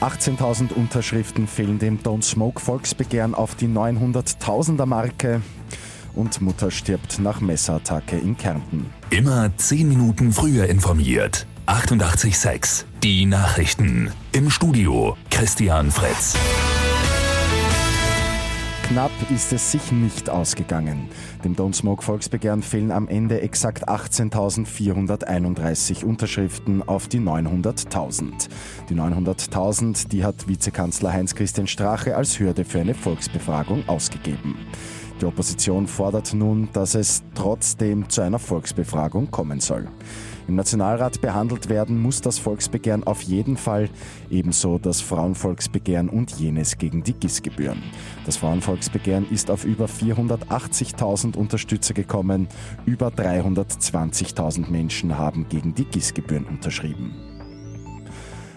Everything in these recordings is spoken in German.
18.000 Unterschriften fehlen dem Don't Smoke Volksbegehren auf die 900.000er Marke. Und Mutter stirbt nach Messerattacke in Kärnten. Immer 10 Minuten früher informiert. 88.6 Die Nachrichten. Im Studio Christian Fretz. Knapp ist es sich nicht ausgegangen. Dem Don't Smoke Volksbegehren fehlen am Ende exakt 18.431 Unterschriften auf die 900.000. Die 900.000, die hat Vizekanzler Heinz-Christian Strache als Hürde für eine Volksbefragung ausgegeben. Die Opposition fordert nun, dass es trotzdem zu einer Volksbefragung kommen soll. Im Nationalrat behandelt werden muss das Volksbegehren auf jeden Fall, ebenso das Frauenvolksbegehren und jenes gegen die GIS-Gebühren. Das Frauenvolksbegehren ist auf über 480.000 Unterstützer gekommen, über 320.000 Menschen haben gegen die GIS-Gebühren unterschrieben.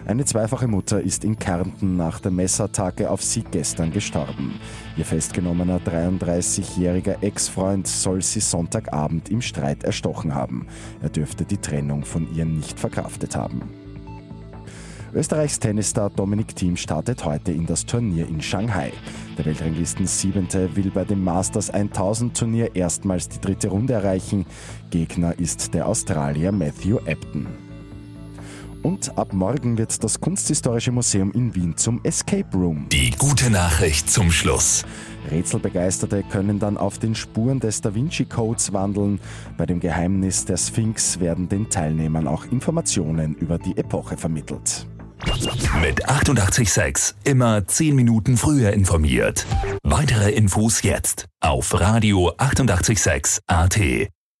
Eine zweifache Mutter ist in Kärnten nach der Messattacke auf sie gestern gestorben. Ihr festgenommener 33-jähriger Ex-Freund soll sie Sonntagabend im Streit erstochen haben. Er dürfte die Trennung von ihr nicht verkraftet haben. Österreichs Tennisstar Dominik Thiem startet heute in das Turnier in Shanghai. Der Weltranglisten Siebente will bei dem Masters 1000 Turnier erstmals die dritte Runde erreichen. Gegner ist der Australier Matthew Epton. Und ab morgen wird das Kunsthistorische Museum in Wien zum Escape Room. Die gute Nachricht zum Schluss. Rätselbegeisterte können dann auf den Spuren des Da Vinci Codes wandeln. Bei dem Geheimnis der Sphinx werden den Teilnehmern auch Informationen über die Epoche vermittelt. Mit 886 immer 10 Minuten früher informiert. Weitere Infos jetzt auf Radio 886 AT.